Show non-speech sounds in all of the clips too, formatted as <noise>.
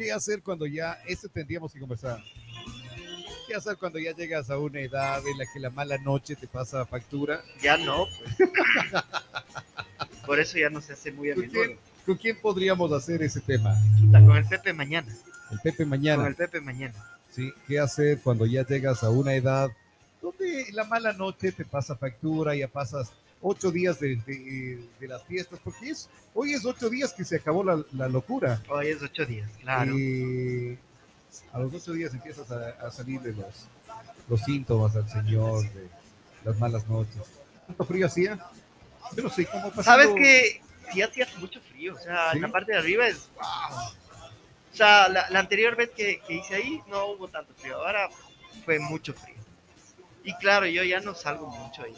¿Qué hacer cuando ya, esto tendríamos que conversar. ¿Qué hacer cuando ya llegas a una edad en la que la mala noche te pasa factura? Ya no, pues. <laughs> Por eso ya no se hace muy a ¿Con menudo. quién, con quién podríamos hacer ese tema? Con el Pepe mañana. El Pepe Con mañana. el Pepe mañana. ¿sí? ¿Qué hacer cuando ya llegas a una edad donde la mala noche te pasa factura, ya pasas ocho días de, de- de las fiestas? Porque es, hoy es ocho días que se acabó la, la locura. Hoy es ocho días, claro. Y a los ocho días empiezas a, a salir de los, los síntomas al Señor, de las malas noches. ¿Cuánto frío hacía? Yo no sé cómo pasó. ¿Sabes que Sí hacía mucho frío, o sea, ¿Sí? en la parte de arriba es wow. O sea, la, la anterior vez que, que hice ahí no hubo tanto frío, ahora fue mucho frío. Y claro, yo ya no salgo mucho ahí.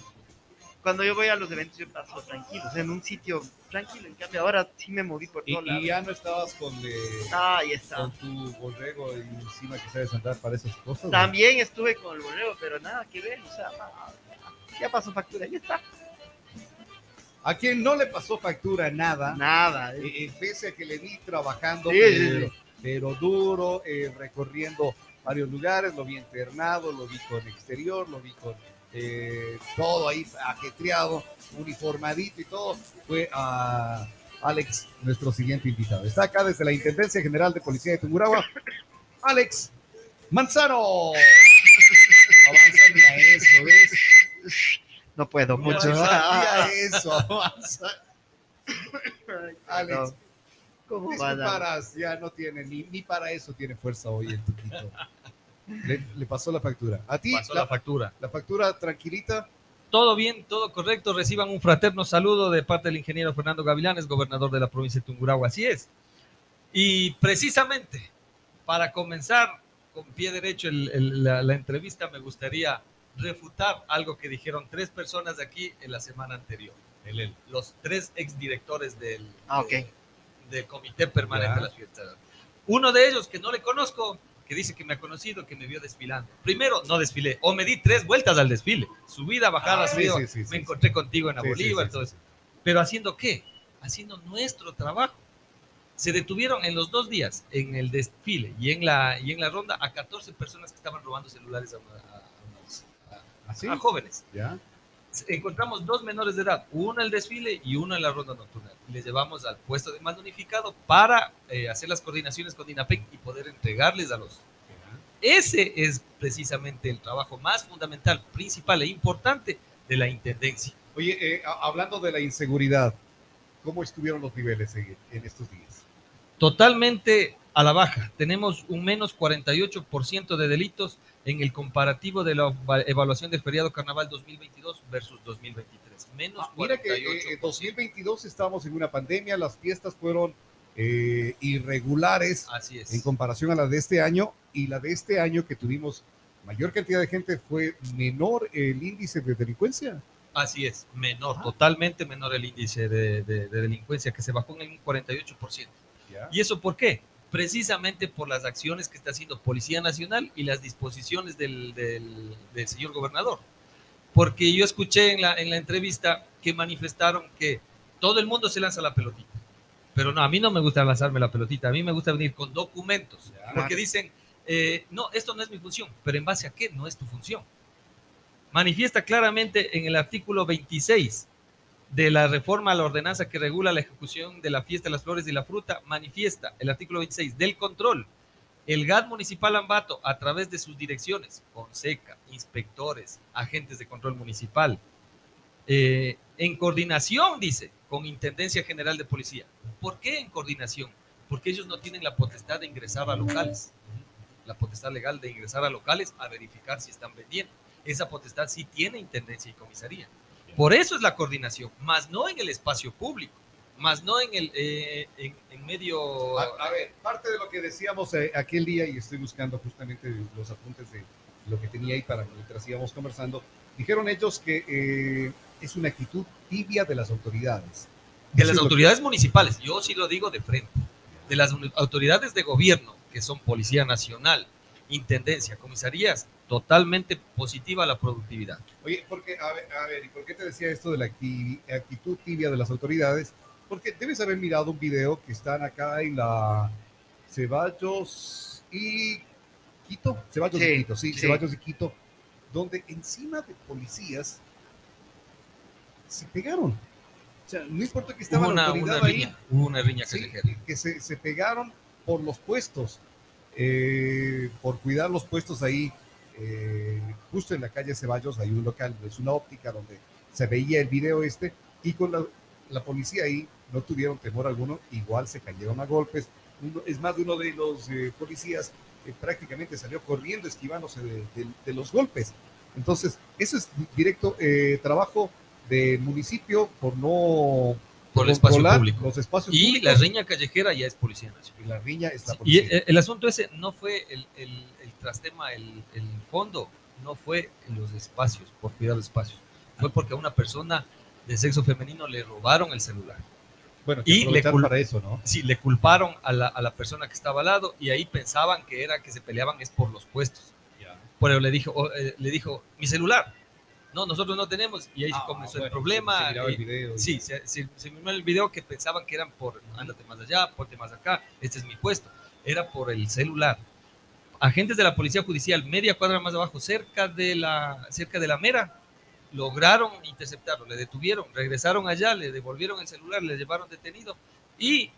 Cuando yo voy a los eventos yo paso tranquilo, o sea, en un sitio tranquilo, en cambio ahora sí me moví por Y, todos lados. y ya no estabas con, eh, Ah, ahí está. con tu borrego encima que sabes andar para esas cosas. ¿no? También estuve con el bolero, pero nada que ver, o sea, ya pasó factura, ya está. A quien no le pasó factura nada, Nada. eh, eh, pese a que le vi trabajando, Sí, sí, pero, sí. pero duro, eh, recorriendo varios lugares, lo vi internado, lo vi con exterior, lo vi con eh, todo ahí ajetreado, uniformadito y todo, fue a Alex, nuestro siguiente invitado. Está acá desde la Intendencia General de Policía de Tungurahua, Alex Manzano. Avanza ni a eso, ¿ves? No puedo mucho. Avanza ni a <laughs> eso, avanza. Alex, No. ¿Cómo vas a- Disculparás, ya no tiene, ni, ni para eso tiene fuerza hoy el tuquito. Le, le pasó la factura. A ti, Pasó la, la factura. la factura tranquilita. Todo bien, todo correcto. Reciban un fraterno saludo de parte del ingeniero Fernando Gavilanes, gobernador de la provincia de Tungurahua. Así es. Y precisamente, para comenzar con pie derecho el- el- la, la entrevista, me gustaría refutar algo que dijeron tres personas de aquí en la semana anterior. El- el- los tres exdirectores del, Ah, de- del Comité Permanente Ya. de las Fiestas. Uno de ellos, que no le conozco, que dice que me ha conocido, que me vio desfilando. Primero, no desfilé, o me di tres vueltas al desfile. Subida, bajada, Ah, sí, subida. sí, sí, me encontré contigo en la Bolívar, eso. Pero haciendo qué? Haciendo nuestro trabajo. Se detuvieron en los dos días, en el desfile y en la, y en la ronda, a 14 personas que estaban robando celulares a, una- a- jóvenes. ¿Ya? Encontramos dos menores de edad, uno en el desfile y uno en la ronda nocturna. Les llevamos al puesto de mando unificado para eh, hacer las coordinaciones con DINAPEC y poder entregarles a los. Ese es precisamente el trabajo más fundamental, principal e importante de la intendencia. Oye, eh, hablando de la inseguridad, ¿cómo estuvieron los niveles en, en estos días? Totalmente a la baja. Tenemos un menos 48% de delitos en el comparativo de la eva- evaluación del feriado carnaval 2022 versus 2023. Menos Ah, mira que eh, 48%. en 2022 estábamos en una pandemia, las fiestas fueron eh, irregulares Así es. en comparación a la de este año y la de este año que tuvimos mayor cantidad de gente fue menor el índice de delincuencia. Así es, menor, totalmente menor el índice de, de- de delincuencia, que se bajó en un 48%. ¿ya? ¿Y eso por qué? Precisamente por las acciones que está haciendo Policía Nacional y las disposiciones del, del- del señor gobernador. Porque yo escuché en la, en la entrevista que manifestaron que todo el mundo se lanza la pelotita. Pero no, a mí no me gusta lanzarme la pelotita, a mí me gusta venir con documentos. Porque dicen, eh, no, esto no es mi función, pero en base a qué no es tu función. Manifiesta claramente en el artículo 26 de la reforma a la ordenanza que regula la ejecución de la fiesta de las flores y la fruta, manifiesta el artículo 26 del control. El GAT municipal Ambato, a través de sus direcciones, Fonseca, inspectores, agentes de control municipal, eh, en coordinación, dice, con Intendencia General de Policía. ¿Por qué en coordinación? Porque ellos no tienen la potestad de ingresar a locales, la potestad legal de ingresar a locales a verificar si están vendiendo. Esa potestad sí tiene Intendencia y Comisaría. Por eso es la coordinación, más no en el espacio público, más no en el eh, en, en medio. A, a ver, parte de lo que decíamos eh, aquel día, y estoy buscando justamente los apuntes de lo que tenía ahí para mientras íbamos conversando, dijeron ellos que eh, es una actitud tibia de las autoridades. de Eso las autoridades municipales, yo sí lo digo de frente, de las autoridades de gobierno, que son Policía Nacional, Intendencia, comisarías, totalmente positiva la productividad. Oye, porque, a ver, a ver, ¿y por qué te decía esto de la acti- actitud tibia de las autoridades? Porque debes haber mirado un video que están acá en la Ceballos y Quito. Ceballos Sí, y Quito, sí, sí. Ceballos y Quito, donde encima de policías se pegaron. O sea, no importa que estaba Hubo la una, una autoridad ahí, riña, hubo una riña Sí, callejera. que se, se pegaron por los puestos, eh, por cuidar los puestos ahí, eh, justo en la calle Ceballos, hay un local, es una óptica donde se veía el video este, y con la, policía ahí no tuvieron temor alguno, igual se cayeron a golpes. Es más, de uno de los eh, policías eh, prácticamente salió corriendo, esquivándose de, de- de los golpes. Entonces, eso es directo trabajo del municipio por no Por el espacio controlar público. los espacios Y públicos. la riña callejera ya es Policía Nacional. Y la riña es la Y policía. el, el asunto ese no fue el, el, el trastema, el, el fondo, no fue los espacios, por cuidar los espacios. Fue porque a una persona de sexo femenino le robaron el celular. bueno, que y le para eso, ¿no? Sí, le culparon a la, a la persona que estaba al lado y ahí pensaban que era que se peleaban es por los puestos. Pero le dijo, o, eh, le dijo, mi celular. No, nosotros no tenemos. Y ahí Ah, comenzó el problema. se miraba el video Sí, se, se, se miró el video que pensaban que eran por, ándate más allá, ponte más acá, este es mi puesto. Era por el celular. Agentes de la Policía Judicial, media cuadra más abajo, cerca de la, cerca de la mera, lograron interceptarlo, le detuvieron, regresaron allá, le devolvieron el celular, le llevaron detenido y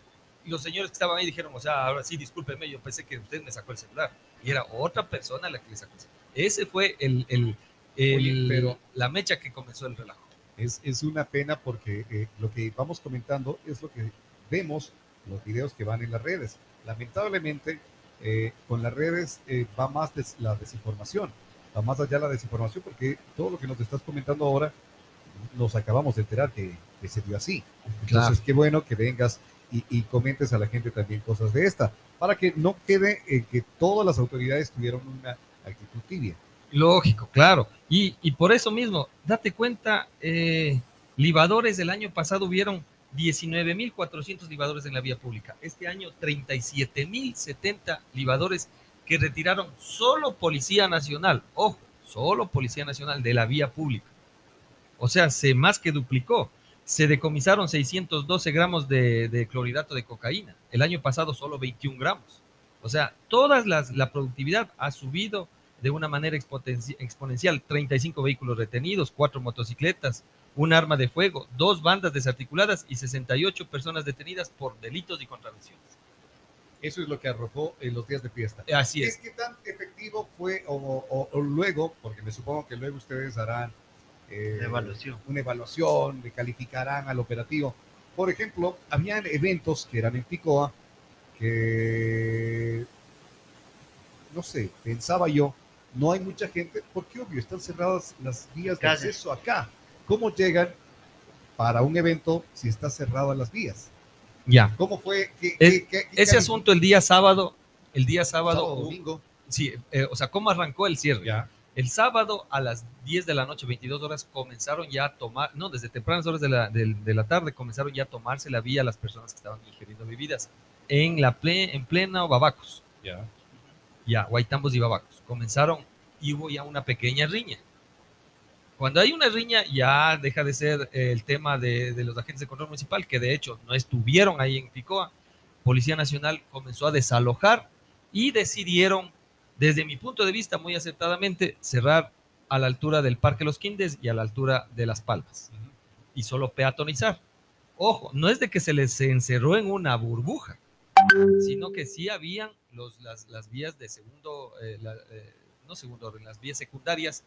los señores que estaban ahí dijeron, o sea, ahora sí, discúlpeme, yo pensé que usted me sacó el celular. Y era otra persona la que le sacó el celular. Ese fue el, el- el- Oye, pero- la mecha que comenzó el relajo. Es, es una pena porque eh, lo que vamos comentando es lo que vemos, los videos que van en las redes. Lamentablemente, eh, con las redes eh, va más des- la desinformación, va más allá la desinformación porque todo lo que nos estás comentando ahora nos acabamos de enterar que, que se dio así. Entonces, qué bueno que vengas y, y comentes a la gente también cosas de esta, para que no quede eh, que todas las autoridades tuvieron una actitud tibia. Lógico, claro. Y, y por eso mismo, date cuenta, eh, libadores del año pasado hubieron 19.400 libadores en la vía pública. Este año 37.070 libadores que retiraron solo Policía Nacional. Ojo, solo Policía Nacional de la vía pública. O sea, se más que duplicó. Se decomisaron 612 gramos de, clorhidrato de cocaína. El año pasado solo 21 gramos. O sea, todas las, la productividad ha subido de una manera exponencial. 35 vehículos retenidos, 4 motocicletas, un arma de fuego, dos bandas desarticuladas y 68 personas detenidas por delitos y contravenciones. Eso es lo que arrojó en los días de fiesta. Así es es. que tan efectivo fue o, o- o luego, porque me supongo que luego ustedes harán eh, La evaluación. una evaluación, le calificarán al operativo. Por ejemplo, habían eventos que eran en Picoa que, no sé, pensaba yo, no hay mucha gente, porque obvio, están cerradas las vías de acceso acá. ¿Cómo llegan para un evento si está cerradas las vías? Ya. ¿Cómo fue? ¿Qué- Es- qué- qué- qué Ese asunto el día sábado, el día sábado, Sábado, domingo. sí, eh, o sea, ¿cómo arrancó el cierre? Ya. El sábado a las 10 de la noche, 22 horas, comenzaron ya a tomar, no, desde tempranas horas de la, de la tarde comenzaron ya a tomarse la vía las personas que estaban ingiriendo bebidas en, la ple, en plena Babacos, Ya. Ya, Guaitambos y Babacos. Comenzaron y hubo ya una pequeña riña. Cuando hay una riña ya deja de ser eh, el tema de, de los agentes de control municipal, que de hecho no estuvieron ahí en Picoa. Policía Nacional comenzó a desalojar y decidieron, desde mi punto de vista muy acertadamente, cerrar a la altura del Parque Los Quindes y a la altura de Las Palmas y solo peatonizar. Ojo, no es de que se les encerró en una burbuja, sino que sí habían los, las, las vías de segundo, eh, la- eh, no segundo orden, las vías secundarias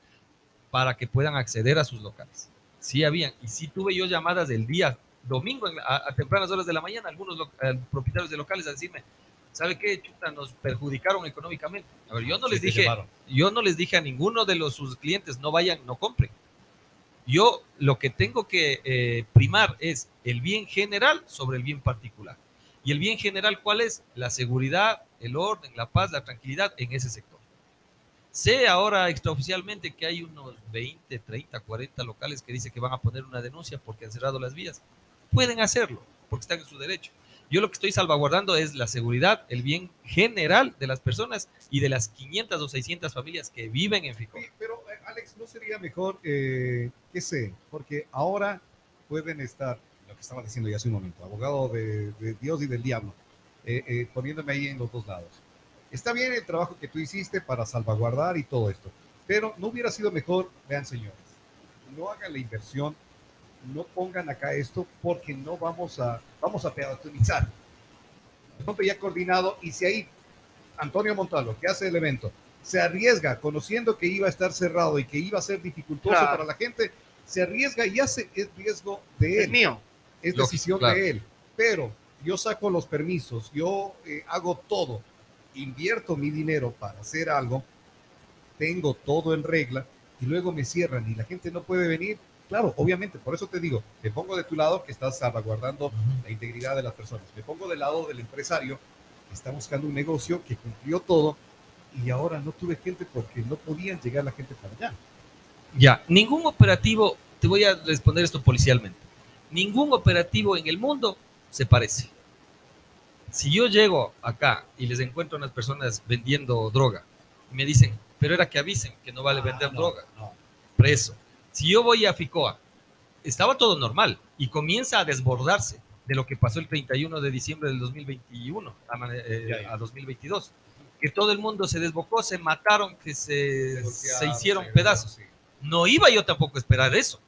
para que puedan acceder a sus locales. Sí habían, y sí tuve yo llamadas del día domingo la- a, a tempranas horas de la mañana, algunos lo- eh, propietarios de locales a decirme, ¿sabe qué, chuta? Nos perjudicaron económicamente. A ver, yo no les Sí, te dije, llamaron. yo no les dije a ninguno de los sus clientes, no vayan, no compren. Yo lo que tengo que eh, primar es el bien general sobre el bien particular. ¿Y el bien general cuál es? La seguridad, el orden, la paz, la tranquilidad en ese sector. Sé ahora extraoficialmente que hay unos 20, 30, 40 locales que dicen que van a poner una denuncia porque han cerrado las vías. Pueden hacerlo porque están en su derecho. Yo lo que estoy salvaguardando es la seguridad, el bien general de las personas y de las 500 o 600 familias que viven en Ficó. Oye, pero eh, Alex, ¿no sería mejor, eh, qué sé? Porque ahora pueden estar, que estaba diciendo ya hace un momento, abogado de, de Dios y del diablo, eh, eh, poniéndome ahí en los dos lados. Está bien el trabajo que tú hiciste para salvaguardar y todo esto, pero no hubiera sido mejor, vean señores, no hagan la inversión, no pongan acá esto porque no vamos a, vamos a peatonizar. Pronto ya coordinado y si ahí Antonio Montalvo, que hace el evento, se arriesga conociendo que iba a estar cerrado y que iba a ser dificultoso Claro. para la gente, se arriesga y hace es riesgo de Es él mío. Es Lógico, decisión claro. de él. Pero yo saco los permisos, yo eh, hago todo, invierto mi dinero para hacer algo, tengo todo en regla y luego me cierran y la gente no puede venir. Claro, obviamente, por eso te digo, te pongo de tu lado que estás salvaguardando la integridad de las personas. Me pongo del lado del empresario que está buscando un negocio que cumplió todo y ahora no tuve gente porque no podían llegar la gente para allá. Ya, ningún operativo, te voy a responder esto policialmente, ningún operativo en el mundo se parece. Si yo llego acá y les encuentro a unas personas vendiendo droga y me dicen, pero era que avisen que no vale vender Ah, no, droga, no. preso. Si yo voy a Ficoa, estaba todo normal y comienza a desbordarse de lo que pasó el 31 de diciembre del 2021 a, eh, a 2022. Que todo el mundo se desbocó, se mataron, que se, Se hicieron se- pedazos. sí. No iba yo tampoco a esperar eso.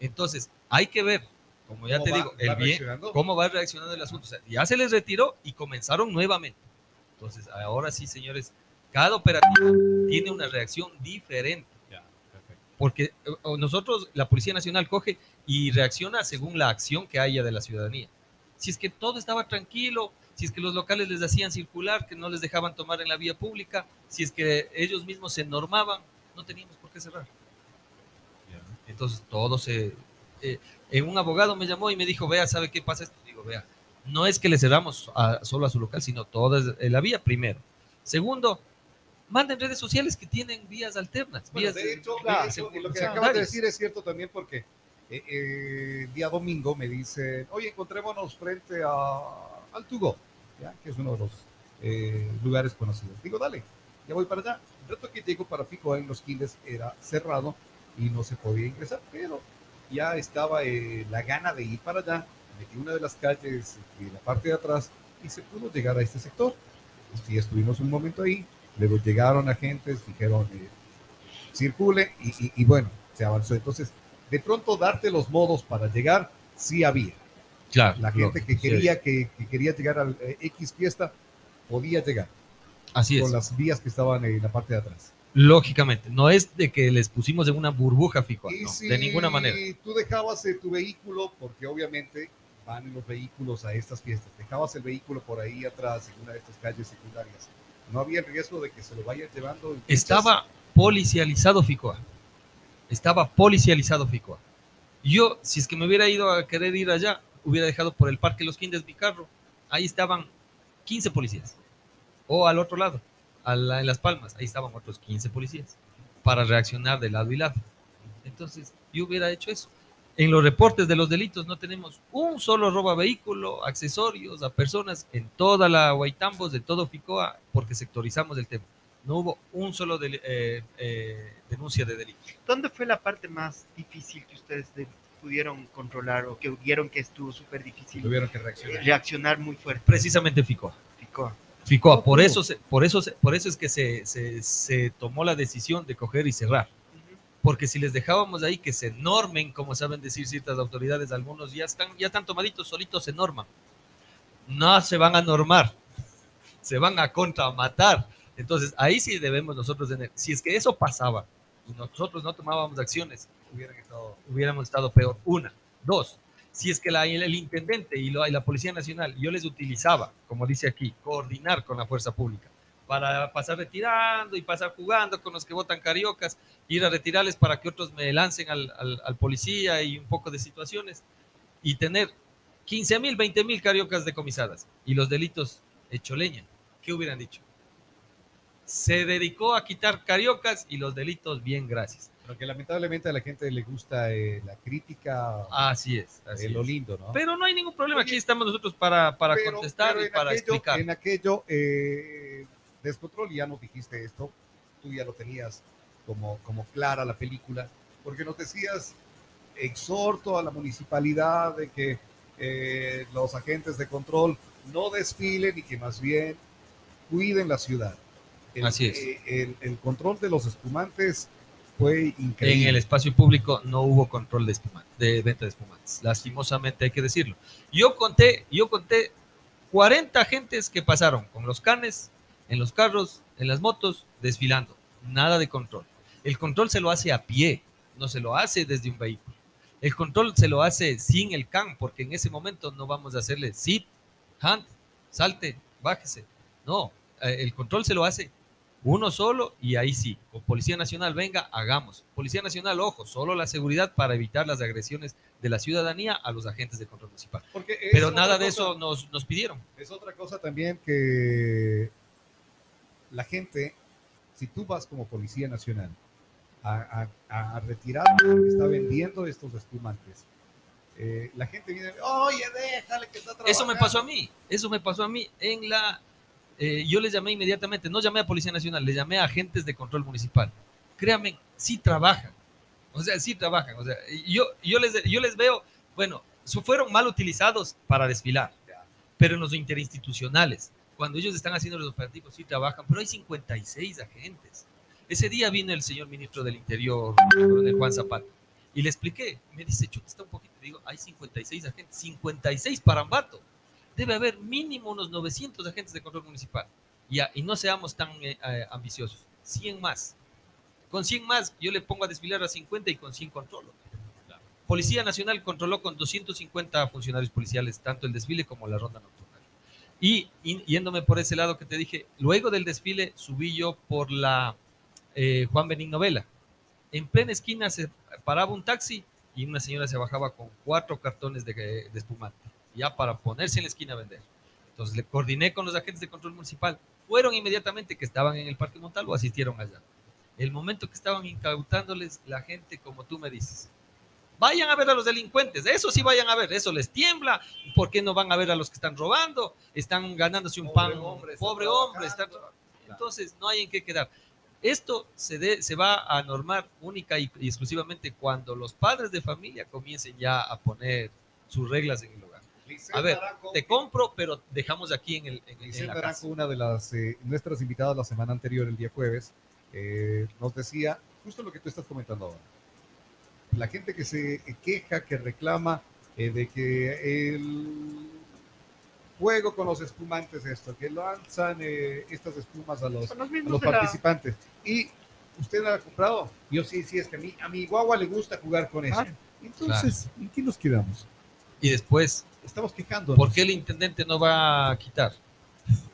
Entonces, hay que ver, como ya ¿Cómo te va- digo, el bien, cómo va reaccionando el asunto. O sea, ya se les retiró y comenzaron nuevamente. Entonces, ahora sí, señores, cada operativo tiene una reacción diferente. Ya. Porque eh, nosotros, la Policía Nacional coge y reacciona según la acción que haya de la ciudadanía. Si es que todo estaba tranquilo, si es que los locales les hacían circular, que no les dejaban tomar en la vía pública, si es que ellos mismos se normaban, no teníamos por qué cerrar. Entonces todo se... eh, eh, un abogado me llamó y me dijo, vea, ¿sabe qué pasa esto? Digo, vea, no es que le cerramos a- solo a su local, sino toda la vía primero. Segundo, manden redes sociales que tienen vías alternas. Bueno, vías de hecho, lo que acabas de decir es cierto también porque eh, eh, día domingo me dice, oye, encontrémonos frente a, al Tugo, ¿ya? que es uno de los eh, lugares conocidos. Digo, dale, ya voy para allá. El rato que llego para Pico en los Quindes era cerrado y no se podía ingresar, pero ya estaba eh, la gana de ir para allá. Metí una de las calles de la parte de atrás y se pudo llegar a este sector. Y estuvimos un momento ahí, luego llegaron agentes, dijeron, eh, circule y, y- y bueno, se avanzó. Entonces, de pronto darte los modos para llegar, sí había. Claro, La gente que lógico, sí. quería, que, que quería llegar al eh, X fiesta, podía llegar Así es. con las vías que estaban en la parte de atrás. Lógicamente, no es de que les pusimos en una burbuja fijo, y no, si de ninguna manera. tú dejabas eh, tu vehículo, porque obviamente van los vehículos a estas fiestas, dejabas el vehículo por ahí atrás en una de estas calles secundarias, no había el riesgo de que se lo vayan llevando. Estaba policializado Ficoa. Estaba policializado Ficoa. Yo, si es que me hubiera ido a querer ir allá, hubiera dejado por el Parque Los Quindes mi carro. Ahí estaban 15 policías. O al otro lado, a la- en Las Palmas, ahí estaban otros 15 policías para reaccionar de lado y lado. Entonces, yo hubiera hecho eso. En los reportes de los delitos no tenemos un solo robo a vehículo, accesorios a personas en toda la Guaitambos, de todo Ficoa, porque sectorizamos el tema. No hubo un solo del- eh, eh, denuncia de delito. ¿Dónde fue la parte más difícil que ustedes de- pudieron controlar o que vieron que estuvo súper difícil Tuvieron que reaccionar. reaccionar muy fuerte? Precisamente Ficoa. Ficoa. Ficoa, por eso, se- por, eso, se- por eso es que se, se- se tomó la decisión de coger y cerrar. Porque si les dejábamos ahí que se normen, como saben decir ciertas autoridades, algunos ya están, ya están tomaditos, solitos se norman. No se van a normar, se van a contramatar. Entonces ahí sí debemos nosotros tener. Si es que eso pasaba y nosotros no tomábamos acciones, Hubieran estado hubiéramos estado peor. Una. Dos. Si es que la- el, intendente y, lo- y la Policía Nacional, yo les utilizaba, como dice aquí, coordinar con la fuerza pública para pasar retirando y pasar jugando con los que votan cariocas, ir a retirarles para que otros me lancen al, al- policía y un poco de situaciones y tener 15 mil, 20 mil cariocas decomisadas y los delitos hecho leña. ¿Qué hubieran dicho? Se dedicó a quitar cariocas y los delitos bien, gracias. Porque lamentablemente a la gente le gusta eh, la crítica, Así es. Así eh, lo lindo, ¿no? Pero no hay ningún problema. Aquí estamos nosotros para, para Pero- contestar pero y para aquello- explicar. En aquello, eh, Descontrol, ya nos dijiste esto, tú ya lo tenías como, como clara la película, porque nos decías, exhorto a la municipalidad de que eh, los agentes de control no desfilen y que más bien cuiden la ciudad. El, Así es. eh, el, el control de los espumantes fue increíble. En el espacio público no hubo control de, de venta de espumantes. Lastimosamente hay que decirlo. Yo conté, yo conté 40 agentes que pasaron con los canes, en los carros, en las motos, desfilando. Nada de control. El control se lo hace a pie, no se lo hace desde un vehículo. El control se lo hace sin el can, porque en ese momento no vamos a hacerle sit, hand, salte, bájese. No, eh, el control se lo hace uno solo y ahí sí, con Policía Nacional, venga, hagamos. Policía Nacional, ojo, solo la seguridad para evitar las agresiones de la ciudadanía a los agentes de control municipal. Pero nada de eso nos, nos pidieron. Es otra cosa también que la gente, si tú vas como Policía Nacional a, a- a retirar lo que está vendiendo estos espumantes, eh, la gente viene, oye, déjale que está trabajando. Eso me pasó a mí, eso me pasó a mí en la... eh, yo les llamé inmediatamente, no llamé a Policía Nacional, les llamé a agentes de control municipal. Créanme, sí trabajan, o sea, sí trabajan. O sea, yo, yo, les, yo les veo, bueno, fueron mal utilizados para desfilar, pero en los interinstitucionales, cuando ellos están haciendo los operativos, sí trabajan, pero hay 56 agentes. Ese día vino el señor ministro del Interior, coronel Juan Zapata, y le expliqué, me dice, chuta, está un poquito, digo, hay 56 agentes, 56 para Ambato. Debe haber mínimo unos 900 agentes de control municipal. Y no seamos tan eh, eh, ambiciosos. 100 más. Con 100 más, yo le pongo a desfilar a 50 y con 100 controlo. Policía Nacional controló con 250 funcionarios policiales tanto el desfile como la ronda nocturna. Y yéndome por ese lado que te dije, luego del desfile subí yo por la eh, Juan Benigno Vela. En plena esquina se paraba un taxi y una señora se bajaba con cuatro cartones de, de espumante, ya para ponerse en la esquina a vender. Entonces le coordiné con los agentes de control municipal. Fueron inmediatamente que estaban en el Parque Montalvo, asistieron allá. El momento que estaban incautándoles, la gente, como tú me dices, vayan a ver a los delincuentes, eso sí vayan a ver, eso les tiembla, ¿por qué no van a ver a los que están robando? Están ganándose un Pobre pan, hombre, pobre hombre, está- entonces no hay en qué quedar. Esto se, de- se va a normar única y, y exclusivamente cuando los padres de familia comiencen ya a poner sus reglas en el hogar. A ver, Te compro, pero dejamos aquí en, el, en, en la Naranjo, casa. una de las eh, nuestras invitadas la semana anterior, el día jueves, eh, nos decía justo lo que tú estás comentando ahora. La gente que se queja, que reclama eh, de que el juego con los espumantes, esto, que lanzan eh, estas espumas a los, los a los de la- participantes. Y usted la ha comprado. Yo sí, sí, es que a mí, a mi guagua le gusta jugar con eso. Claro. Entonces, ¿en qué nos quedamos? Y después, Estamos quejando. ¿por qué el intendente no va a quitar?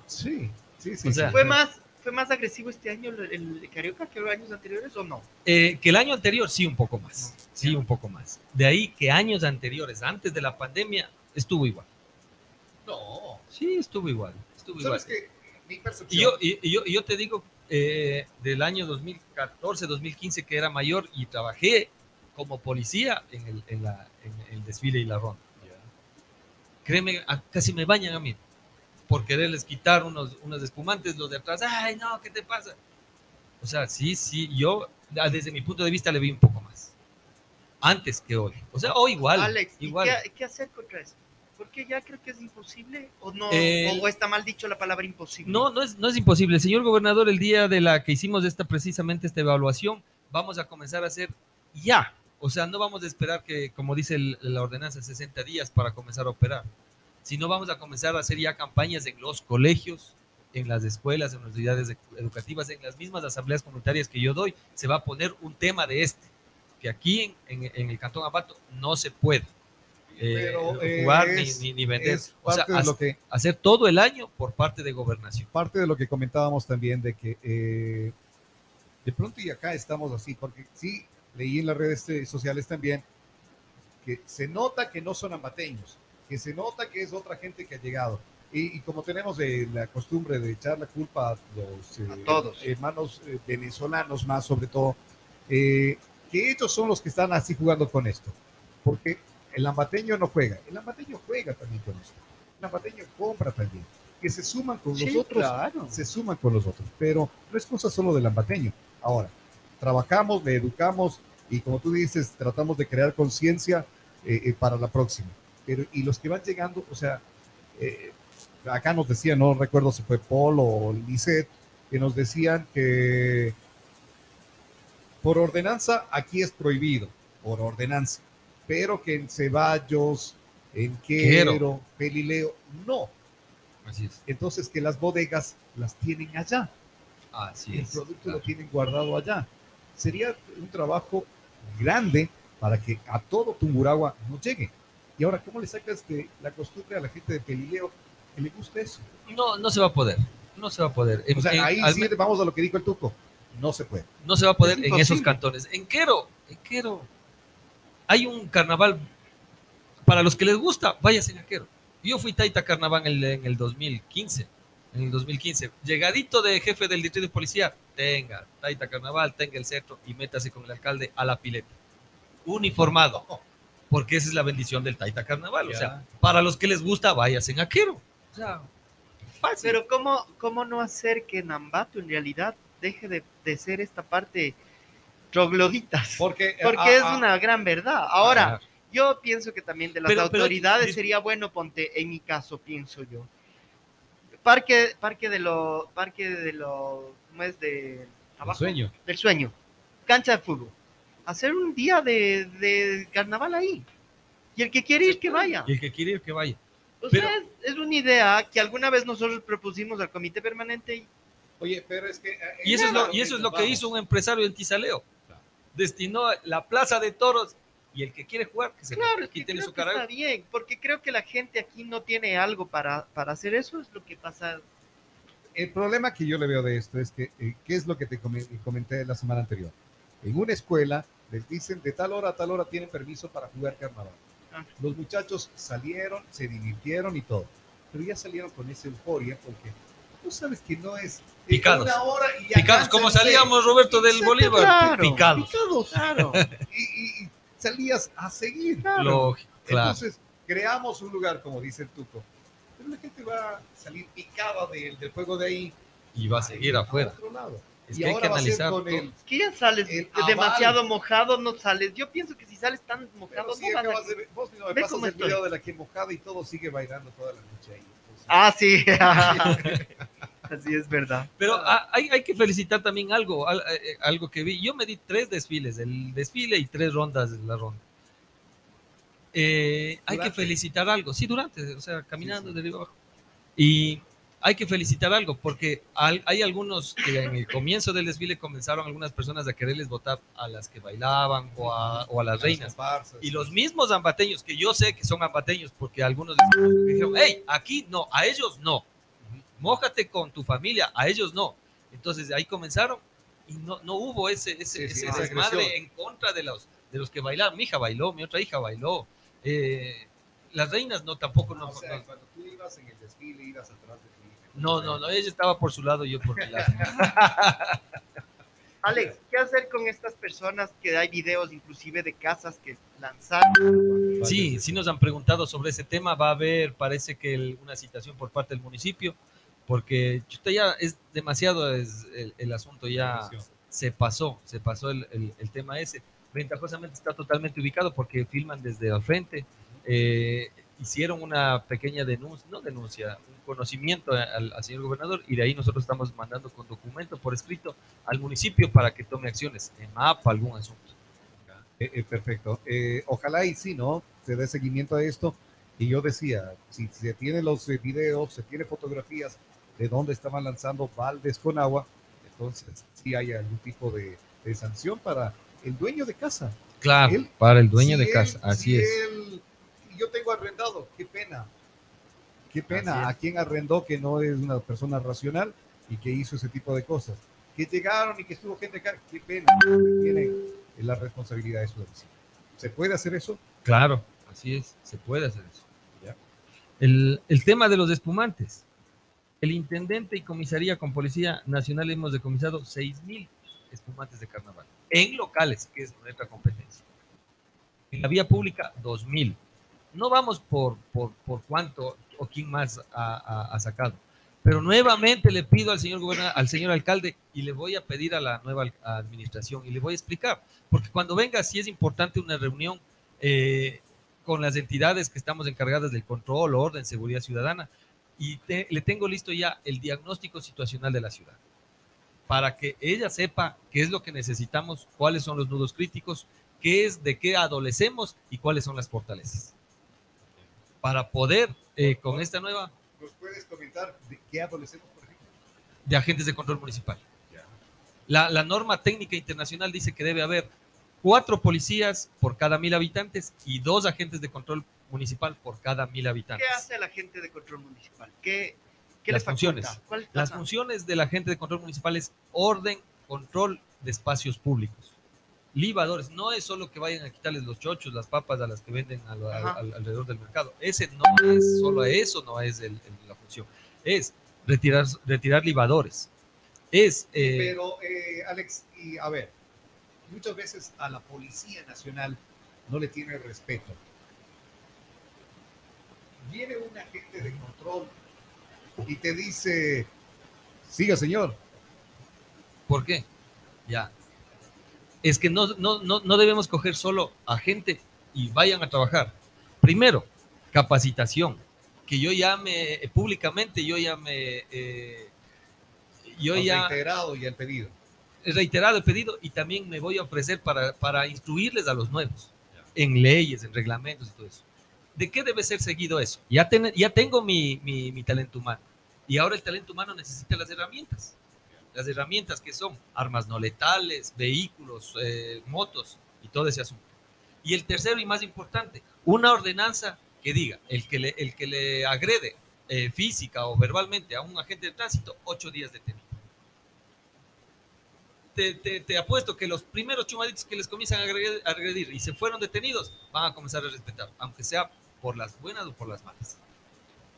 Sí, sí, sí. O sea. ¿Fue más, ¿Fue más agresivo este año el, Carioca que los años anteriores o no? Eh, que el año anterior sí un poco más, sí un poco más. De ahí que años anteriores, antes de la pandemia, estuvo igual. No. Sí, estuvo igual, estuvo igual. ¿Sabes qué? Mi Y percepción. yo, y, y yo, y yo te digo, eh, del año 2014, 2015, que era mayor y trabajé como policía en el, en la- en el desfile y la ronda. Créeme, casi me bañan a mí por quererles quitar unos, unos espumantes, los de atrás. Ay, no, ¿qué te pasa? O sea, sí, sí, yo desde mi punto de vista le vi un poco más. Antes que hoy. O sea, o igual. Alex, ¿y igual. qué, qué hacer contra eso? Porque ya creo que es imposible o no, o, o está mal dicho la palabra imposible. No, no es, no es imposible. Señor gobernador, el día de la que hicimos esta precisamente esta evaluación, vamos a comenzar a hacer ya. O sea, no vamos a esperar que, como dice el- la ordenanza, 60 días para comenzar a operar, sino vamos a comenzar a hacer ya campañas en los colegios, en las escuelas, en las unidades de- educativas, en las mismas asambleas comunitarias que yo doy. Se va a poner un tema de este, que aquí en, en- en el Cantón Abato no se puede. eh, Pero, eh, jugar ni- es- ni, ni vender. Es O sea, lo que hacer todo el año por parte de gobernación. parte de lo que comentábamos también de que eh, de pronto y acá estamos así, porque sí, leí en las redes eh, sociales también que se nota que no son ambateños, que se nota que es otra gente que ha llegado. Y, y como tenemos eh, la costumbre de echar la culpa a los eh, A todos. hermanos eh, venezolanos más sobre todo, eh, que ellos son los que están así jugando con esto. Porque el ambateño no juega, el ambateño juega también con esto. El ambateño compra también. Que se suman con Sí, los otros claro. se suman con los otros, pero no es cosa solo del ambateño. Ahora, trabajamos, le educamos y como tú dices, tratamos de crear conciencia eh, eh, para la próxima. pero y los que van llegando, o sea, eh, acá nos decían, no recuerdo si fue Paul o Lisette, que nos decían que por ordenanza aquí es prohibido, por ordenanza, pero que en Ceballos, en Quero. Pelileo, no. Así es. Entonces que las bodegas las tienen allá, Así el es. producto claro. lo tienen guardado allá. Sería un trabajo grande para que a todo Tumburagua no llegue. Y ahora, ¿cómo le sacas de la costumbre a la gente de Pelileo que le gusta eso? No, no se va a poder. No se va a poder. En- O sea, en- ahí al sí vamos a lo que dijo el Tuco. No se puede. no se va a poder Es en esos cantones. En Quero, en Quero, hay un carnaval. Para los que les gusta, váyanse a Quero. Yo fui Taita Carnaval en el, en el 2015. En el 2015. Llegadito de jefe del distrito de policía, tenga Taita Carnaval, tenga el cetro y métase con el alcalde a la pileta. Uniformado. Porque esa es la bendición del Taita Carnaval. O sea, para los que les gusta, váyanse a Quero. O sea, fácil. Pero ¿cómo, ¿cómo no hacer que Nambato en realidad deje de, de ser esta parte trogloditas? Porque, Porque ah, es ah, una gran verdad. Ahora, Ah, yo pienso que también de las Pero- autoridades sería bueno, ponte, en mi caso, pienso yo. Parque, parque de lo, parque de lo, ¿cómo es de abajo? sueño. Del sueño. Cancha de fútbol. Hacer un día de, de carnaval ahí. Y el que quiere ir, que vaya. Y el que quiere ir, que vaya. O pero- sea, es, es una idea que alguna vez nosotros propusimos al comité permanente y Oye, pero es que. eh, Y eso, es lo, y eso es lo que vamos. hizo un empresario en Tizaleo. Destinó la plaza de toros y el que quiere jugar, que se Claro, es que creo su que está bien, porque creo que la gente aquí no tiene algo para, para hacer eso, es lo que pasa. El problema que yo le veo de esto es que, eh, ¿qué es lo que te come- comenté la semana anterior? En una escuela les dicen de tal hora a tal hora tienen permiso para jugar carnaval. Ah. Los muchachos salieron, se divirtieron y todo, pero ya salieron con esa euforia porque tú sabes que no es Picados. una hora y ya Picados, como salíamos, Roberto, del Bolívar. claro. Picados. Picados. Claro. <laughs> Y, y- y salías a seguir. Lógico, claro. Entonces, creamos un lugar, como dice el Tuco. Pero la gente va a salir picada del, del juego de ahí. y va a seguir afuera. otro lado. Es y que hay que a analizar. con el- que ya sales demasiado mojado, no sales. Yo pienso que si sales tan mojado, sí, no vas a- de vos mismo me Ve pasas el estoy. video de la que mojada y todo sigue bailando toda la noche ahí. Entonces, Ah, sí. <laughs> <laughs> Así es verdad. Pero ah, hay, hay que felicitar también algo, al- eh, eh, algo que vi. Yo me di tres desfiles, el desfile y tres rondas de la ronda. Eh, hay que felicitar algo, sí, durante, o sea, caminando Sí, sí. de arriba abajo. Y hay que felicitar algo, porque al- hay algunos que en el comienzo del desfile comenzaron algunas personas a quererles votar a las que bailaban o a, o a las reinas. Y los mismos ambateños, que yo sé que son ambateños, porque algunos les- dijeron, hey, aquí no, a ellos no. Mójate con tu familia, a ellos no. Entonces ahí comenzaron y no, no hubo ese, ese, Sí, sí, ese esa desmadre en contra de los, de los que bailaron. Mi hija bailó, mi otra hija bailó. Eh, las reinas no, tampoco No, no. o sea, no, cuando tú ibas en el desfile, ibas atrás de tu hija. no, no, no, ella estaba por su lado y yo por mi lado. <laughs> Alex, ¿qué hacer con estas personas que hay videos inclusive de casas que lanzaron? Sí, sí nos han preguntado sobre ese tema. Va a haber, parece que el- una citación por parte del municipio, porque chuta, ya es demasiado es el, el asunto, ya se pasó, se pasó el, el- el tema ese. Ventajosamente está totalmente ubicado porque filman desde al frente. Eh, hicieron una pequeña denuncia, no denuncia, un conocimiento al, al señor gobernador y de ahí nosotros estamos mandando con documento por escrito al municipio para que tome acciones en mapa, algún asunto. Eh, eh, perfecto. Eh, ojalá y sí, ¿no? Se dé seguimiento a esto. Y yo decía, si se tienen los videos, se tiene fotografías de dónde estaban lanzando baldes con agua, entonces sí hay algún tipo de, de sanción para el dueño de casa. Claro, Él- para el dueño Si de casa, así si es. él- yo tengo arrendado, qué pena. Qué pena. A quien arrendó que no es una persona racional y que hizo ese tipo de cosas. Que llegaron y que estuvo gente acá, qué pena. Tienen la responsabilidad de su decisión. ¿Se puede hacer eso? Claro, así es, se puede hacer eso. Ya. El, el tema de los espumantes. El intendente y comisaría con Policía Nacional hemos decomisado 6.000 espumantes de carnaval en locales, que es nuestra competencia. En la vía pública, 2.000. No vamos por, por, por cuánto o quién más ha, ha- ha sacado. Pero nuevamente le pido al señor gobernador, al señor alcalde, y le voy a pedir a la nueva administración y le voy a explicar, porque cuando venga, sí es importante una reunión eh, con las entidades que estamos encargadas del control, orden, seguridad ciudadana, y le tengo listo ya el diagnóstico situacional de la ciudad, para que ella sepa qué es lo que necesitamos, cuáles son los nudos críticos, qué es de qué adolecemos y cuáles son las fortalezas. Para poder, eh, con esta nueva... ¿Nos puedes comentar de qué adolecemos, por ejemplo? De agentes de control municipal. La, la norma técnica internacional dice que debe haber cuatro policías por cada mil habitantes y dos agentes de control municipal por cada mil habitantes. ¿Qué hace el agente de control municipal? ¿Qué, qué las le funciones. ¿Cuál- Las funciones del agente de control municipal es orden, control de espacios públicos. Libadores, no es solo que vayan a quitarles los chochos, las papas a las que venden al- al- Ajá. al- alrededor del mercado. Ese no es solo eso, no es el- el- la función. Es retirar, retirar libadores. Es eh, Pero, eh, Alex, y a ver, muchas veces a la Policía Nacional no le tiene respeto. Viene un agente de control y te dice, siga señor, ¿Por qué? Ya. Es que no, no, no, no debemos coger solo a gente y vayan a trabajar. Primero, capacitación. Que yo llame públicamente, yo ya me. eh, yo ya reiterado y el pedido. reiterado el pedido y también me voy a ofrecer para, para instruirles a los nuevos en leyes, en reglamentos y todo eso. ¿De qué debe ser seguido eso? Ya, ten- ya tengo mi, talento humano y ahora el talento humano necesita las herramientas. Las herramientas que son armas no letales, vehículos, eh, motos y todo ese asunto. Y el tercero y más importante, una ordenanza que diga, el que le, el agrede eh, física o verbalmente a un agente de tránsito, ocho días detenido te, te- apuesto que los primeros chumaditos que les comienzan a agredir y se fueron detenidos, van a comenzar a respetar, aunque sea por las buenas o por las malas.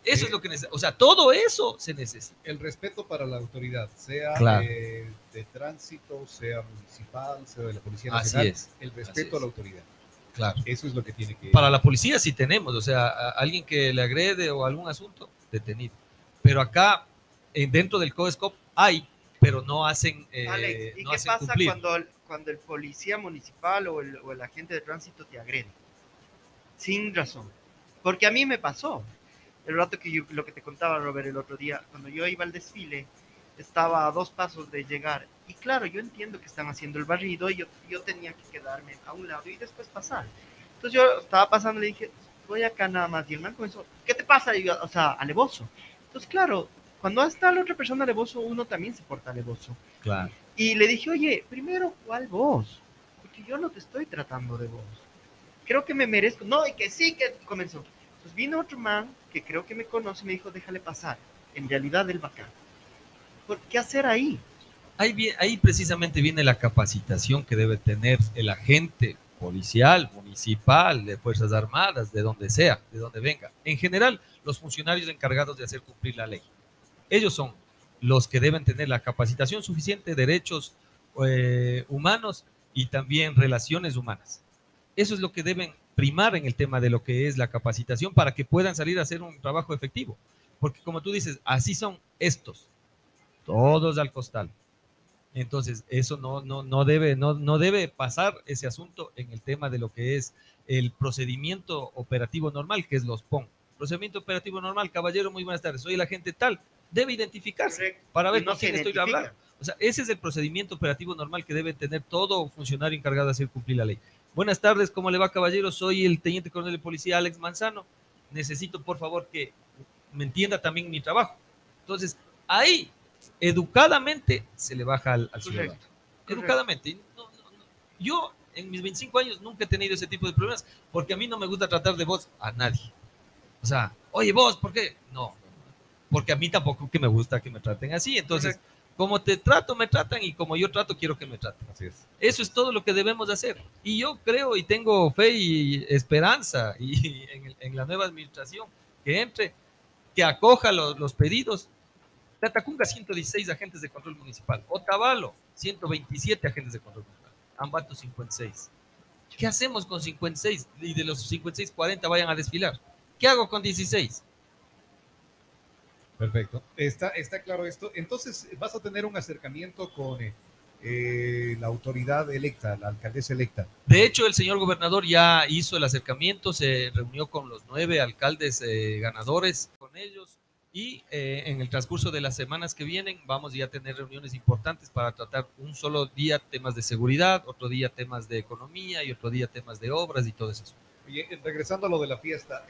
Eso Sí. es lo que necesita. O sea, todo eso se necesita. El respeto para la autoridad, sea Claro. de tránsito, sea municipal, sea de la Policía Así Nacional, es. el Así respeto a la autoridad. Claro. Eso es lo que tiene que... Para la policía sí tenemos, o sea, alguien que le agrede o algún asunto, detenido. Pero acá, en- dentro del CODESCOP, hay, pero no hacen, eh, Alex, ¿y no qué hacen pasa cumplir. cuando el, cuando el policía municipal o el, o el agente de tránsito te agrede? Sin razón. Porque a mí me pasó. El rato que yo, lo que te contaba, Robert, el otro día, cuando yo iba al desfile, estaba a dos pasos de llegar. Y claro, yo entiendo que están haciendo el barrido y yo, yo tenía que quedarme a un lado y después pasar. Entonces yo estaba pasando y le dije, voy acá nada más. Y el man comenzó, ¿qué te pasa? Y yo, o sea, alevoso. Entonces, claro, cuando está la otra persona alevoso, uno también se porta alevoso. Claro. Y le dije, oye, primero, ¿cuál voz? Porque yo no te estoy tratando de voz. Creo que me merezco. No, y que sí, que comenzó. Entonces vino otro man que creo que me conoce y me dijo, déjale pasar. En realidad, el bacán. ¿Por qué hacer ahí? Ahí, ahí precisamente viene la capacitación que debe tener el agente policial, municipal, de Fuerzas Armadas, de donde sea, de donde venga. En general, los funcionarios encargados de hacer cumplir la ley. Ellos son los que deben tener la capacitación suficiente, derechos eh, humanos y también relaciones humanas. Eso es lo que deben primar en el tema de lo que es la capacitación para que puedan salir a hacer un trabajo efectivo. Porque como tú dices, así son estos, todos al costal. Entonces, eso no, no, no, debe, no, no debe pasar ese asunto en el tema de lo que es el procedimiento operativo normal, que es los PON. Procedimiento operativo normal, caballero, muy buenas tardes, soy el agente tal. Debe identificarse Correcto. para ver no con quién estoy hablando. O sea, ese es el procedimiento operativo normal que debe tener todo funcionario encargado de hacer cumplir la ley. Buenas tardes, ¿cómo le va, caballero? Soy el teniente coronel de policía Alex Manzano. Necesito, por favor, que me entienda también mi trabajo. Entonces, ahí, educadamente, se le baja al, al ciudadano. Correcto. Educadamente. No, no, no. Yo, en mis 25 años, nunca he tenido ese tipo de problemas porque a mí no me gusta tratar de voz a nadie. O sea, oye, vos, ¿por qué? No, porque a mí tampoco que me gusta que me traten así. Entonces, Correcto. Como te trato, me tratan y como yo trato, quiero que me traten. Así es. Eso es todo lo que debemos hacer. Y yo creo y tengo fe y esperanza y <laughs> en, en la nueva administración que entre, que acoja los, los pedidos. Tatacunga, 116 agentes de control municipal. Otavalo, 127 agentes de control municipal. Ambato, 56. ¿Qué hacemos con 56? Y de los 56, 40 vayan a desfilar. ¿Qué hago con 16? Perfecto. Está, está claro esto. Entonces, vas a tener un acercamiento con, eh, eh, la autoridad electa, la alcaldesa electa. De hecho, el señor gobernador ya hizo el acercamiento, se reunió con los nueve alcaldes eh, ganadores, con ellos, y eh, en el transcurso de las semanas que vienen vamos ya a tener reuniones importantes para tratar un solo día temas de seguridad, otro día temas de economía y otro día temas de obras y todo eso. Oye, regresando a lo de la fiesta,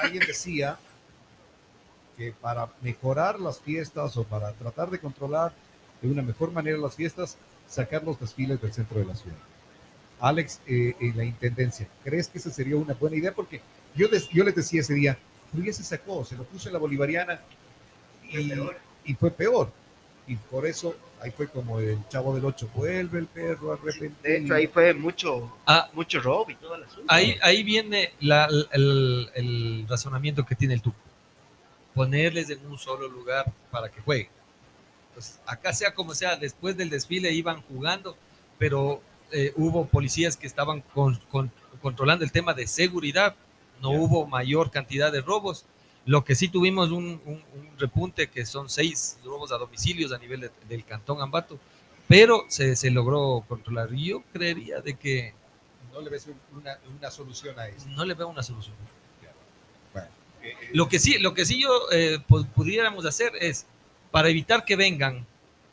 alguien decía que para mejorar las fiestas o para tratar de controlar de una mejor manera las fiestas, sacar los desfiles del centro de la ciudad. Alex, eh, en la intendencia, ¿crees que esa sería una buena idea? Porque yo, des- yo les decía ese día, pero ya se sacó, se lo puso en la bolivariana y, y fue peor. Y por eso ahí fue como el chavo del 8, vuelve el perro arrepentido. De hecho, ahí fue mucho, Ah, mucho robo y todo el asunto. ahí, ahí viene la- el, el razonamiento que tiene el tuco. Ponerles en un solo lugar para que jueguen. Entonces, acá sea como sea, después del desfile iban jugando, pero eh, hubo policías que estaban con- con- controlando el tema de seguridad, no Ya. hubo mayor cantidad de robos. Lo que sí tuvimos un, un- un repunte que son seis robos a domicilios a nivel de- del cantón Ambato, pero se, se logró controlar. Yo creería de que No le ves un- una, una solución a eso. no le veo una solución. Lo que sí, lo que sí yo eh, pu- pudiéramos hacer es, para evitar que vengan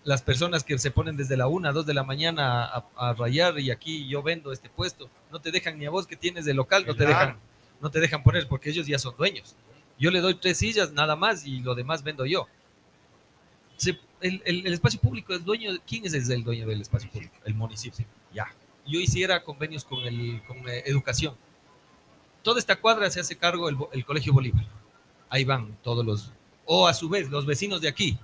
las personas que se ponen desde la una, dos de la mañana a, a rayar y aquí yo vendo este puesto, no te dejan ni a vos que tienes de local, no te dejan, no te dejan poner porque ellos ya son dueños. Yo le doy tres sillas nada más y lo demás vendo yo. Se- el, el- el espacio público es dueño, ¿quién es el dueño del espacio público? El municipio. Ya. Yo hiciera convenios con el con eh, educación. Toda esta cuadra se hace cargo el, Colegio Bolívar. Ahí van todos los, o a su vez los vecinos de aquí,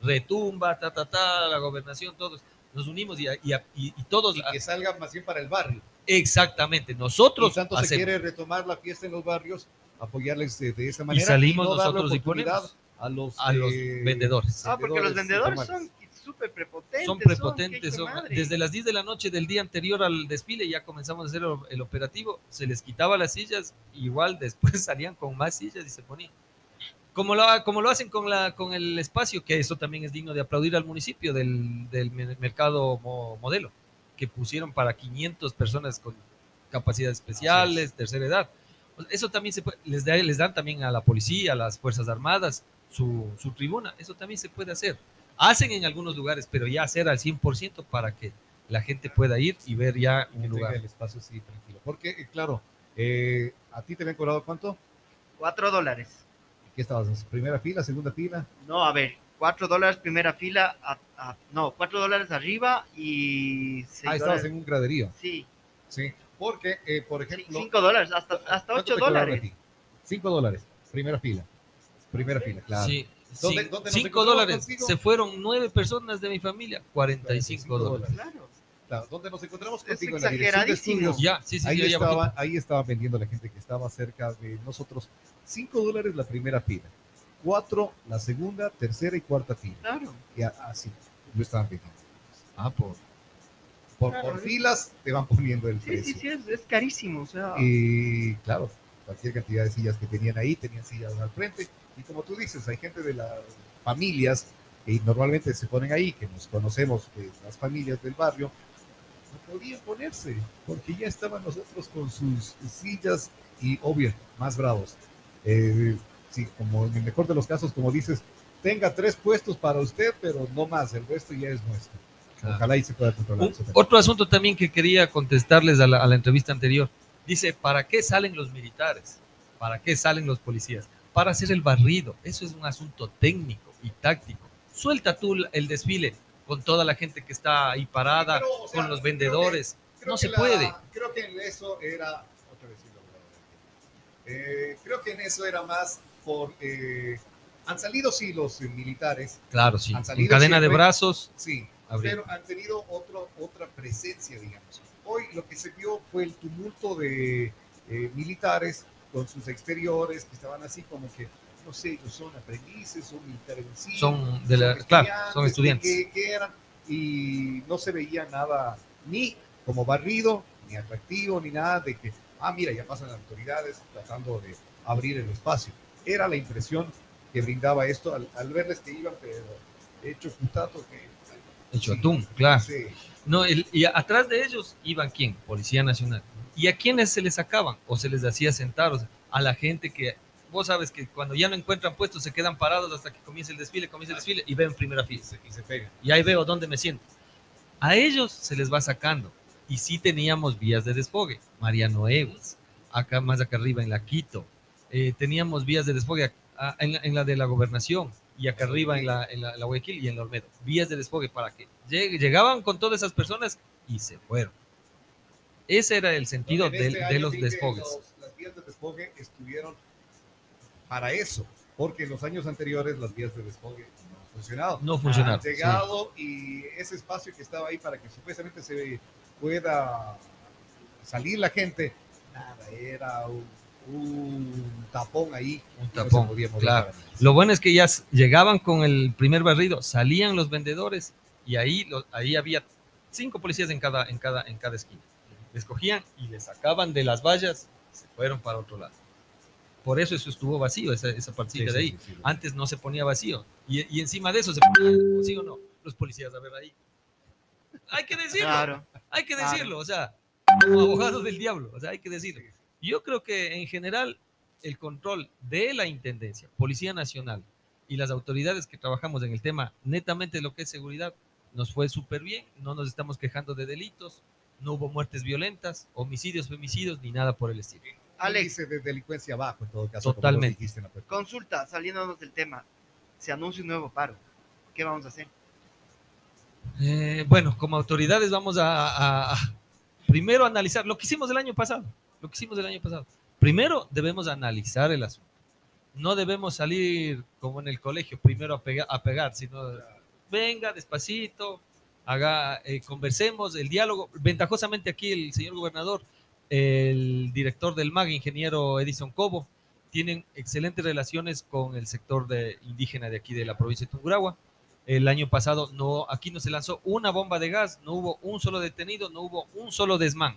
retumba, ta, ta, ta, la gobernación, todos nos unimos y, y, y- y todos, y que salga más bien para el barrio. exactamente, Y nosotros tanto se quiere retomar la fiesta en los barrios, apoyarles de, de esa manera. salimos no darle nosotros y ponemos a los, a los vendedores. Ah, porque los vendedores son súper prepotentes. son prepotentes. son- madre. desde las 10 de la noche del día anterior al desfile ya comenzamos a hacer el, el operativo, se les quitaba las sillas, igual después <laughs> salían con más sillas y se ponían. Como lo, como lo hacen con, la, con el espacio, que eso también es digno de aplaudir al municipio del, del me- mercado mo- modelo, que pusieron para 500 personas con capacidades especiales, tercera edad. Eso también se puede, les, da- les dan también a la policía, a las Fuerzas Armadas, su, su tribuna, eso también se puede hacer. Hacen en algunos lugares, pero ya hacer al 100% para que la gente pueda ir y ver ya Y un que tenga lugar. el espacio así tranquilo. Porque, eh, claro, eh, ¿a ti te habían cobrado cuánto? Cuatro dólares. ¿Qué estabas? ¿En primera fila, segunda fila? No, a ver, cuatro dólares primera fila, a- a- no, cuatro dólares arriba y ah, estabas dólares. en un graderío. Sí, Sí. Porque, eh, por sí, ejemplo. cinco dólares, hasta, hasta ¿cuánto ocho dólares. Cinco dólares. Primera fila. Primera fila, claro. Sí, ¿Dónde- cin- dónde nos cinco encontramos dólares. contigo? Se fueron nueve personas de mi familia, 45 45 dólares. Claro. Claro, ¿Dónde nos encontramos Es contigo? En la dirección de exageradísimo. estudios. Ya, sí, sí, ahí, estaba, ahí estaba vendiendo la gente que estaba cerca de nosotros. Cinco dólares la primera fila. Cuatro la segunda, tercera y cuarta fila. Claro. Y así lo estaban vendiendo. Ah, por, por, Claro, por es- filas te van poniendo el Sí, precio. sí, sí, es, es carísimo. O sea, Y claro, cualquier cantidad de sillas que tenían ahí, tenían sillas al frente. Y como tú dices, hay gente de las familias que normalmente se ponen ahí, que nos conocemos, que las familias del barrio, no podían ponerse, porque ya estaban nosotros con sus sillas y, obvio, más bravos. Eh, sí, como en el mejor de los casos, como dices, tenga tres puestos para usted, pero no más, el resto ya es nuestro. Ojalá y se pueda controlar Un- otro asunto también que quería contestarles a la, a la entrevista anterior. Dice, ¿para qué salen los militares? ¿Para qué salen los policías? Para hacer el barrido. Eso es un asunto técnico y táctico. Suelta tú el desfile con toda la gente que está ahí parada, Pero, o sea, con los creo que- vendedores. Creo no se la- puede. Creo que en eso era. Eh, creo que en eso era más por. eh, han salido sí los militares, Claro, sí. Han En cadena de brazos. sí, Abrir. pero han tenido otro, otra presencia, digamos. Hoy lo que se vio fue el tumulto de eh, militares con sus exteriores que estaban así como que. No sé, ellos son aprendices, son militares Son de la- claro, son estudiantes. Que, que eran, y no se veía nada ni como barrido, ni atractivo, ni nada de que, ah, mira, ya pasan las autoridades tratando de abrir el espacio. Era la impresión que brindaba esto al, al verles que iban, pero hecho putato, que hecho atún, claro. Sí. No, el- y atrás de ellos iban quién? Policía Nacional. ¿Y a quiénes se les sacaban? O se les hacía sentar, o sea, a la gente que, vos sabes que cuando ya no encuentran puestos se quedan parados hasta que comience el desfile, comience el desfile y ven primera fila. Y se, pegan. Y ahí veo dónde me siento. A ellos se les va sacando. Y sí teníamos vías de desfogue. Mariano Eguas, acá más acá arriba en la Quito. Eh, teníamos vías de desfogue en la de la gobernación y acá arriba en la, en la, la Guayaquil y en la Olmedo. Vías de desfogue para que lleg- llegaban con todas esas personas y se fueron. Ese era el sentido En de, este de año los sí desfogues. los- las vías de desfogue estuvieron para eso, porque en los años anteriores las vías de desfogue no han funcionado. No funcionaron. Han llegado y ese espacio que estaba ahí para que supuestamente se pueda salir la gente, nada, era un, un tapón ahí. Un tapón, claro. Lo bueno es que ya llegaban con el primer barrido, salían los vendedores y ahí, lo- ahí había cinco policías en cada, en, cada, en cada esquina. Les cogían y les sacaban de las vallas, se fueron para otro lado. Por eso eso estuvo vacío, esa, esa partida Sí, de ahí. sí, sí. Antes no se ponía vacío. Y, y encima de eso se ponía, ¿sí o no? Los policías a ver ahí. Hay que decirlo, Claro. hay que claro. decirlo, o sea, como abogado del diablo, o sea, hay que decirlo. Yo creo que en general el control de la Intendencia, Policía Nacional y las autoridades que trabajamos en el tema netamente de lo que es seguridad, nos fue súper bien, no nos estamos quejando de delitos, no hubo muertes violentas, homicidios, femicidios, ni nada por el estilo. Alex, de delincuencia bajo en todo caso. Totalmente. dijiste en la apertura. consulta, saliéndonos del tema. Se anuncia un nuevo paro. ¿Qué vamos a hacer? Eh, bueno, como autoridades vamos a, a- a primero analizar lo que hicimos el año pasado, lo que hicimos el año pasado. Primero debemos analizar el asunto. No debemos salir como en el colegio, primero a, pega- a pegar, sino venga despacito, haga, eh, conversemos, el diálogo. Ventajosamente aquí el señor gobernador, el director del MAG, ingeniero Edison Cobo, tienen excelentes relaciones con el sector de, indígena de aquí de la provincia de Tungurahua. El año pasado no, aquí no se lanzó una bomba de gas, no hubo un solo detenido, no hubo un solo desmán.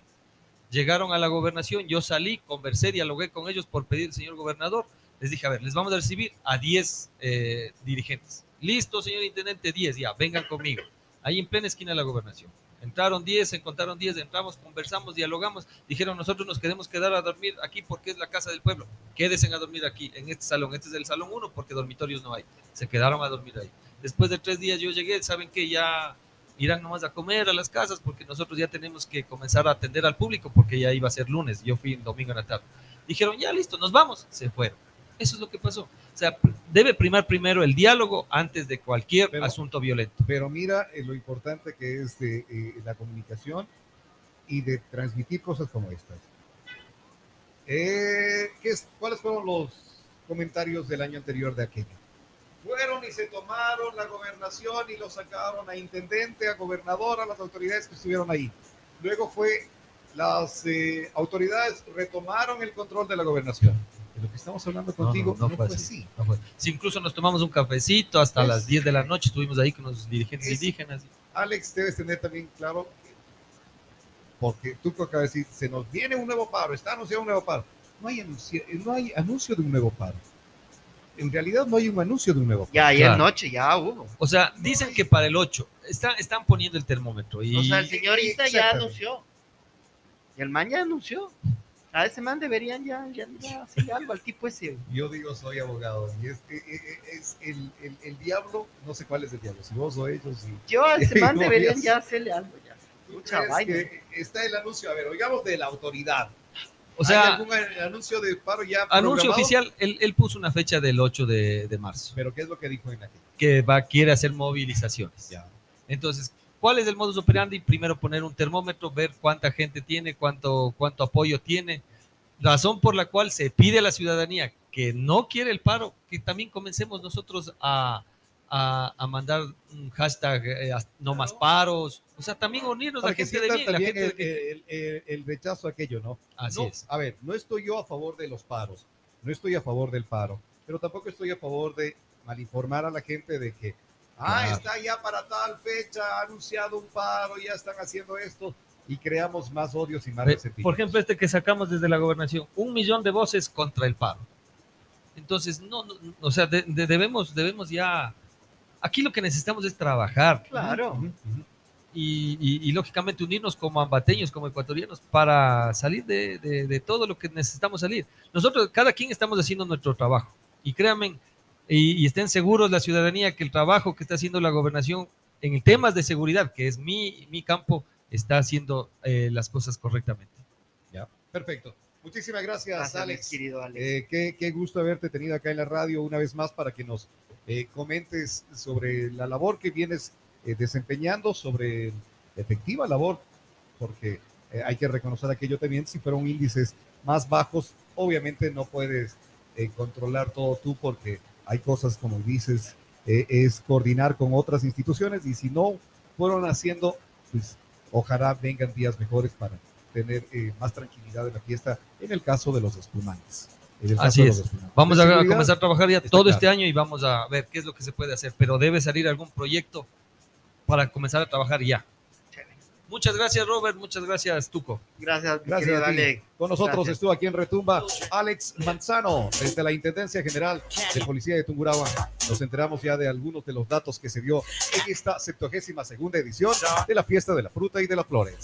Llegaron a la gobernación, yo salí, conversé, dialogué con ellos por pedir al señor gobernador. Les dije, a ver, les vamos a recibir a 10 eh, dirigentes. Listo, señor intendente, 10, ya, vengan conmigo. Ahí en plena esquina de la gobernación. Entraron 10, se encontraron 10, entramos, conversamos, dialogamos. Dijeron, nosotros nos queremos quedar a dormir aquí porque es la casa del pueblo. Quédense a dormir aquí, en este salón. Este es el salón 1 porque dormitorios no hay. Se quedaron a dormir ahí. Después de tres días yo llegué, saben que ya irán nomás a comer a las casas porque nosotros ya tenemos que comenzar a atender al público porque ya iba a ser lunes. Yo fui en domingo en la tarde. Dijeron, ya listo, nos vamos. Se fueron. Eso es lo que pasó. O sea, debe primar primero el diálogo antes de cualquier Pero- asunto violento. Pero mira eh, lo importante que es de eh, la comunicación y de transmitir cosas como estas. Eh, ¿qué es- ¿Cuáles fueron los comentarios del año anterior de aquello? Fueron y se tomaron la gobernación y lo sacaron a intendente, a gobernador, a las autoridades que estuvieron ahí. Luego fue, las eh, autoridades retomaron el control de la gobernación. De lo que estamos hablando contigo no, fue así. no fue. Si incluso nos tomamos un cafecito hasta Pues- las 10 de la noche, estuvimos ahí con los dirigentes Es- indígenas. Alex, debes tener también claro, porque tú que acabas de decir, se nos viene un nuevo paro, está anunciado un nuevo paro. No hay, anuncio, no hay anuncio de un nuevo paro. En realidad no hay un anuncio de un nuevo. Ya ayer Claro. noche ya hubo. O sea, dicen que para el 8 están, están poniendo el termómetro. Y, O sea, el señor Ista ya anunció. Y el man ya anunció. A ese man deberían ya, ya, ya hacerle algo al tipo ese. Yo digo, soy abogado, y es, eh, eh, es el, el- el diablo, no sé cuál es el diablo, si vos o ellos. Si, Yo a ese man <laughs> deberían ya hacerle algo ya. ¿Tú Mucha vaina. está el anuncio, a ver, oigamos de la autoridad. O sea, ¿Hay algún anuncio de paro ya anuncio programado? oficial, él, él puso una fecha del 8 de, de marzo, Pero ¿qué es lo que dijo en aquel? que va, quiere hacer movilizaciones. Ya. Entonces, ¿cuál es el modus operandi? Primero poner un termómetro, ver cuánta gente tiene, cuánto, cuánto apoyo tiene. Razón por la cual se pide a la ciudadanía que no quiere el paro, que también comencemos nosotros a, a, a mandar un hashtag eh, no más paros. O sea, también unirnos Para la gente de bien, la gente el, que- el- el- el rechazo a aquello, ¿no? Así No, es. A ver, no estoy yo a favor de los paros, no estoy a favor del paro, pero tampoco estoy a favor de malinformar a la gente de que, ah, Claro. está ya para tal fecha, ha anunciado un paro, ya están haciendo esto, y creamos más odios y más resentimientos. Por ejemplo, este que sacamos desde la gobernación, un millón de voces contra el paro. Entonces, no, no, o sea, de- de- debemos, debemos ya Aquí lo que necesitamos es trabajar Claro. Y, y- y, lógicamente unirnos como ambateños, como ecuatorianos, para salir de, de- de todo lo que necesitamos salir. Nosotros, cada quien estamos haciendo nuestro trabajo. Y créanme, y, y estén seguros la ciudadanía que el trabajo que está haciendo la gobernación en el temas de seguridad, que es mi, mi campo, está haciendo eh, las cosas correctamente. Perfecto. Muchísimas gracias, Alex. querido Alex. Eh, qué, qué gusto haberte tenido acá en la radio una vez más para que nos eh, comentes sobre la labor que vienes eh, desempeñando, sobre efectiva labor, porque eh, hay que reconocer aquello también, si fueron índices más bajos, obviamente no puedes eh, controlar todo tú porque hay cosas, como dices, eh, es coordinar con otras instituciones y si no fueron haciendo, pues ojalá vengan días mejores para tener eh, más tranquilidad en la fiesta en el caso de los espumantes. Así es. Vamos a, comenzar a trabajar ya todo claro. este año y vamos a ver qué es lo que se puede hacer, pero debe salir algún proyecto para comenzar a trabajar ya. Muchas gracias, Robert. Muchas gracias, Tuco. Gracias, Gracias querido a ti. Alex. Con nosotros Gracias. estuvo aquí en Retumba Alex Manzano, desde la Intendencia General de Policía de Tungurahua. Nos enteramos ya de algunos de los datos que se dio en esta 72 segunda edición de la Fiesta de la Fruta y de las Flores.